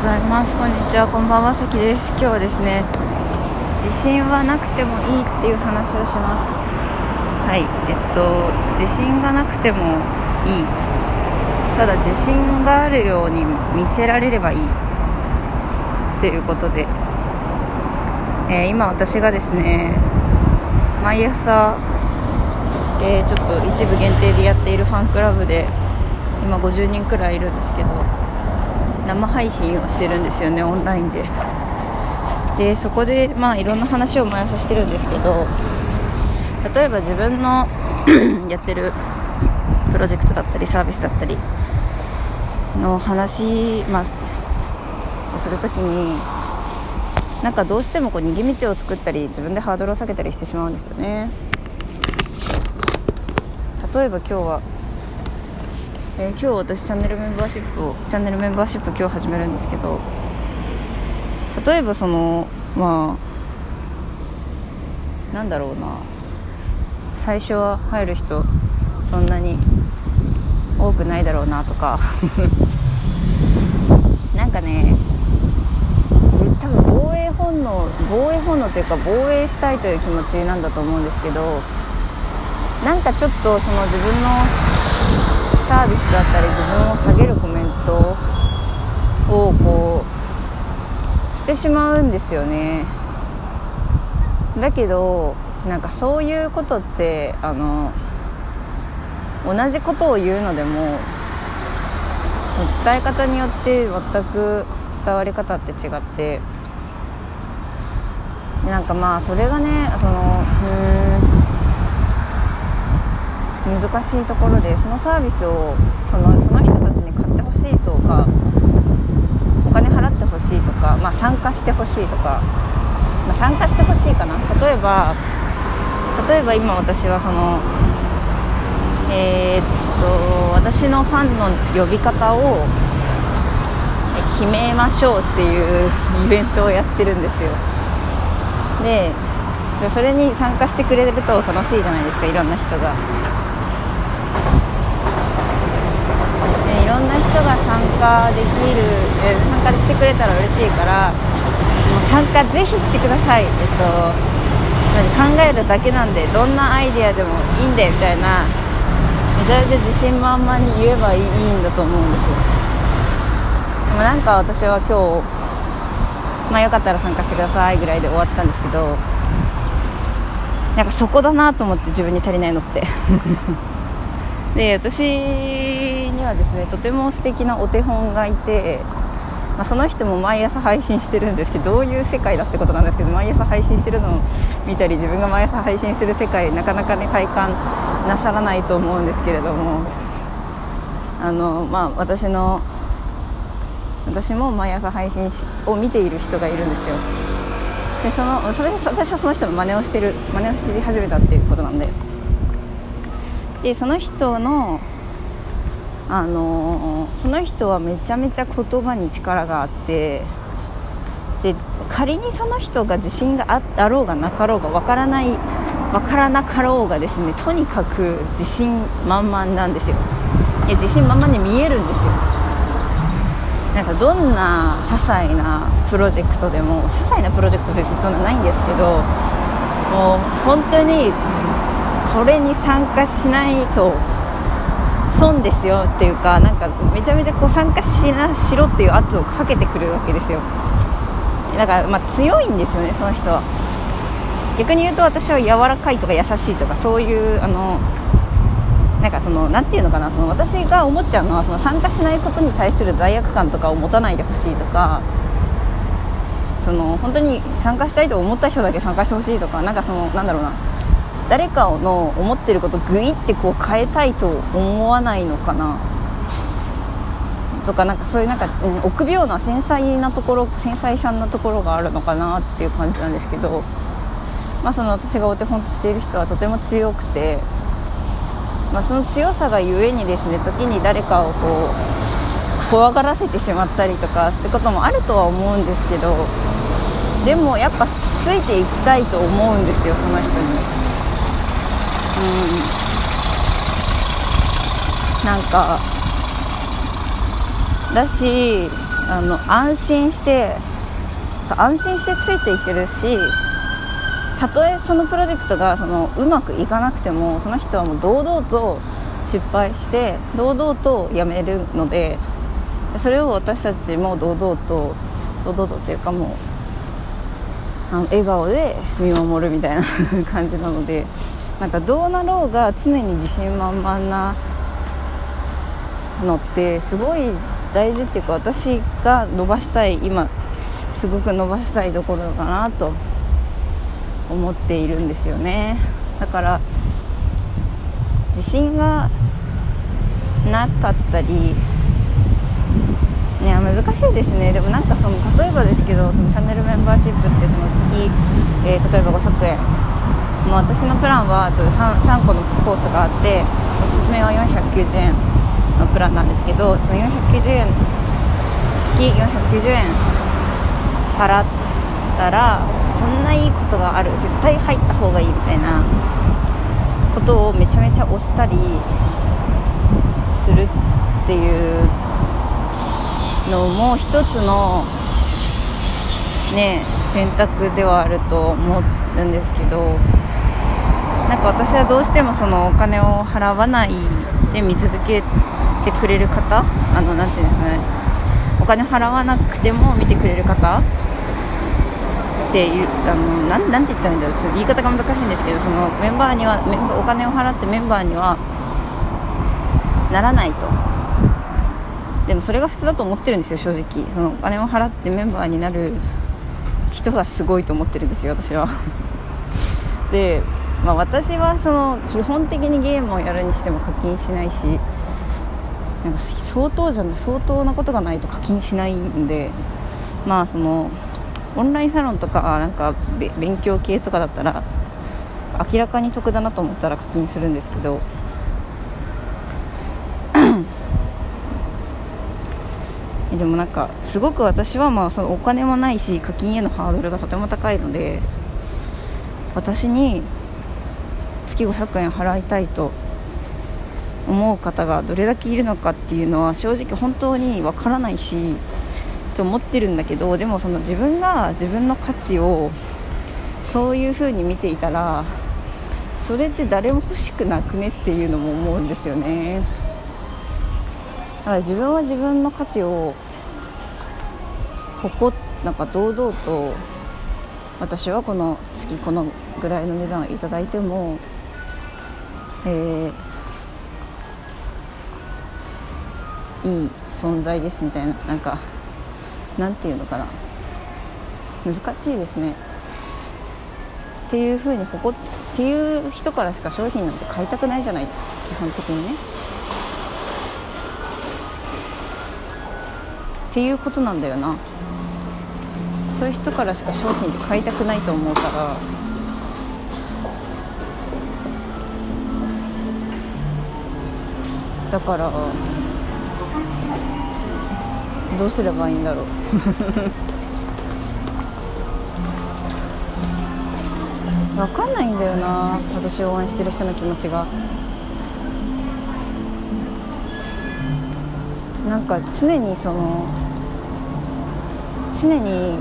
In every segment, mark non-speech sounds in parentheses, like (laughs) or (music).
ございます。こんにちは。こんばんは。さきです。今日はですね自信はなくてもいいっていう話をします。はい。えっと自信がなくてもいい。ただ自信があるように見せられればいい。っていうことで、えー、今私がですね毎朝、えー、ちょっと一部限定でやっているファンクラブで今50人くらいいるんですけど生配信をしてるんですよねオンラインで。でそこでまあいろんな話を毎朝してるんですけど例えば自分の (clears throat) やってるプロジェクトだったりサービスだったりの話、まあ、をするときになんかどうしてもこう逃げ道を作ったり自分でハードルを下げたりしてしまうんですよね。例えば今日はえー、今日私チャンネルメンバーシップをチャンネルメンバーシップ今日始めるんですけど例えばそのまあなんだろうな最初は入る人そんなに多くないだろうなとか (laughs) なんかね多分防衛本能防衛本能というか防衛したいという気持ちなんだと思うんですけどなんかちょっとその自分のサービスだったり自分を下げるコメントをこうしてしまうんですよね。だけどなんかそういうことってあの同じことを言うのでも伝え方によって全く伝わり方って違ってなんかまあそれがねそのうん。難しいところでそのサービスをそのその人たちに買ってほしいとかお金払ってほしいとか、まあ、参加してほしいとか、まあ、参加してほしいかな。例えば例えば今私はそのえー、っと私のファンの呼び方を決めましょうっていうイベントをやってるんですよ。でそれに参加してくれると楽しいじゃないですかいろんな人が。いろんな人が参加できる、え参加してくれたら嬉しいからもう参加ぜひしてください、えっと、何考えるだけなんでどんなアイデアでもいいんでみたいな。めちゃめちゃ自信満々に言えばいいんだと思うんですよ。でもなんか私は今日まあよかったら参加してくださいぐらいで終わったんですけどなんかそこだなと思って自分に足りないのって。で私にはですねとても素敵なお手本がいて、まあ、その人も毎朝配信してるんですけどどういう世界だってことなんですけど毎朝配信してるのを見たり自分が毎朝配信する世界なかなかね体感なさらないと思うんですけれどもあの、まあ、私の私も毎朝配信を見ている人がいるんですよ。でそのそれ私はその人の真似をしてる真似をして始めたっていうことなんで。でその人のあのその人はめちゃめちゃ言葉に力があってで仮にその人が自信があろうがなかろうがわからないわからなかろうがですねとにかく自信満々なんですよ。い自信満々に見えるんですよ。なんかどんな些細なプロジェクトでも些細なプロジェクト別にそんなないんですけどもう本当にこれに参加しないと損ですよっていうかなんかめちゃめちゃこう参加しなしろっていう圧をかけてくるわけですよ。だからま強いんですよねその人は。逆に言うと私は柔らかいとか優しいとかそういうあのなんかそのなていうのかなその私が思っちゃうのはその参加しないことに対する罪悪感とかを持たないでほしいとかその本当に参加したいと思った人だけ参加してほしいとかなんかそのなんだろうな。誰かの思ってることをグイってこう変えたいと思わないのかな？とかなんかそういうなんか、うん、臆病な繊細なところ繊細さんなところがあるのかなっていう感じなんですけど、まあ、その私がお手本としている人はとても強くて、まあ、その強さがゆえにですね時に誰かをこう怖がらせてしまったりとかってこともあるとは思うんですけど。でもやっぱついていきたいと思うんですよその人に。なんかだしあの安心して安心してついていけるしたとえそのプロジェクトがそのうまくいかなくてもその人はもう堂々と失敗して堂々と辞めるのでそれを私たちも堂々と堂々とというかもうあの笑顔で見守るみたいな (laughs) 感じなのでなんかどうなろうが常に自信満々なのってすごい大事っていうか私が伸ばしたい今すごく伸ばしたいところかなと思っているんですよね。だから自信がなかったりね難しいですね。でもなんかその例えばですけどそのチャンネルメンバーシップってその月、えー、例えば500円。もう私のプランは 3, 3個のコースがあっておすすめは490円のプランなんですけどその490円月490円払ったらこんないいことがある絶対入った方がいいみたいなことをめちゃめちゃ押したりするっていうのも一つのね選択ではあると思ってうんですけどなんか私はどうしてもそのお金を払わないで見続けてくれる方あのなていうんですかねお金払わなくても見てくれる方っていうあのなんなんて言ったらいいんだろうちょっと言い方が難しいんですけどそのメンバーにはお金を払ってメンバーにはならないと。でもそれが普通だと思ってるんですよ正直。そのお金を払ってメンバーになる人がすごいと思ってるんですよ私は。(laughs) で、まあ、私はその基本的にゲームをやるにしても課金しないしなんか相当じゃない相当なことがないと課金しないんでまあそのオンラインサロンとかなんか勉強系とかだったら明らかに得だなと思ったら課金するんですけどでもなんかすごく私はまあそのお金もないし課金へのハードルがとても高いので私に月500円払いたいと思う方がどれだけいるのかっていうのは正直本当にわからないしと思ってるんだけどでもその自分が自分の価値をそういう風に見ていたらそれって誰も欲しくなくねっていうのも思うんですよね。だから自分は自分の価値を誇なんか堂々と私はこの月このぐらいの値段をいただいても、えー、いい存在ですみたいななんかなんていうのかな。難しいですね。っていうふうに誇っていう人からしか商品なんて買いたくないじゃないですか基本的にね。っていうことなんだよな。そういう人からしか商品って買いたくないと思うから。だからどうすればいいんだろう。(laughs) 分かんないんだよな私を応援してる人の気持ちが。なんか常にその常に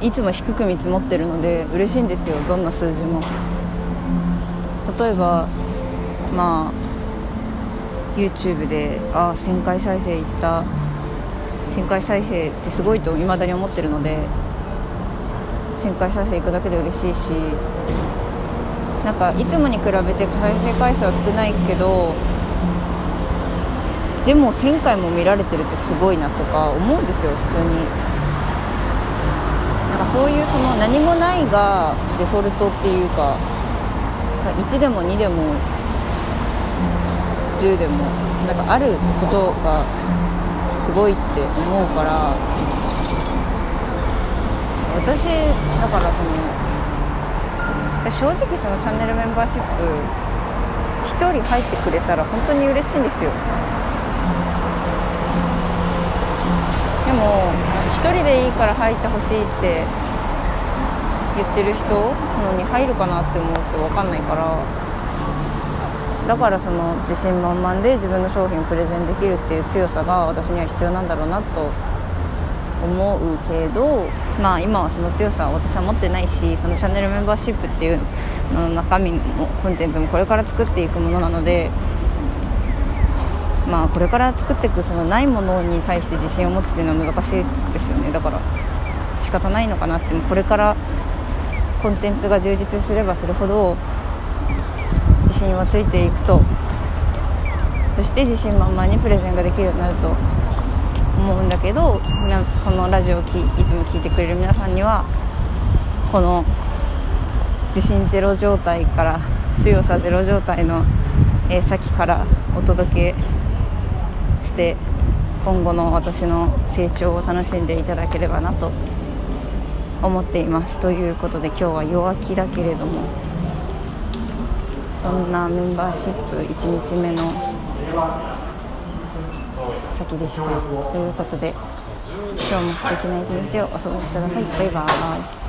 いつも低く見積もってるので嬉しいんですよどんな数字も。例えばまあ YouTube でああ1000回再生いった1000回再生ってすごいと未だに思ってるので1000回再生いくだけで嬉しいしなんかいつもに比べて再生回数は少ないけどでも1000回も見られてるってすごいなとか思うんですよ普通に。なんかそういうその何もないがデフォルトっていうか1でも2でも10でもなんかあることがすごいって思うから私だからその正直そのチャンネルメンバーシップ1人入ってくれたら本当に嬉しいんですよ。1人でいいから入ってほしいって言ってる人のに入るかなって思うと分かんないからだからその自信満々で自分の商品をプレゼンできるっていう強さが私には必要なんだろうなと思うけどまあ今はその強さは私は持ってないしそのチャンネルメンバーシップっていうのの中身もコンテンツもこれから作っていくものなのでまあこれから作っていくそのないものに対して自信を持つっていうのは難しいですよね。だから仕方ないのかなって。これからコンテンツが充実すればするほど自信はついていくと。そして自信満々にプレゼンができるようになると思うんだけどこのラジオをきいつも聞いてくれる皆さんにはこの自信ゼロ状態から強さゼロ状態の、えー、先からお届けして今後の私の成長を楽しんでいただければなと思っています。ということで今日は弱気だけれどもそんなメンバーシップ1日目の先でした。ということで今日も素敵な一日をお過ごしください。バイバーイ。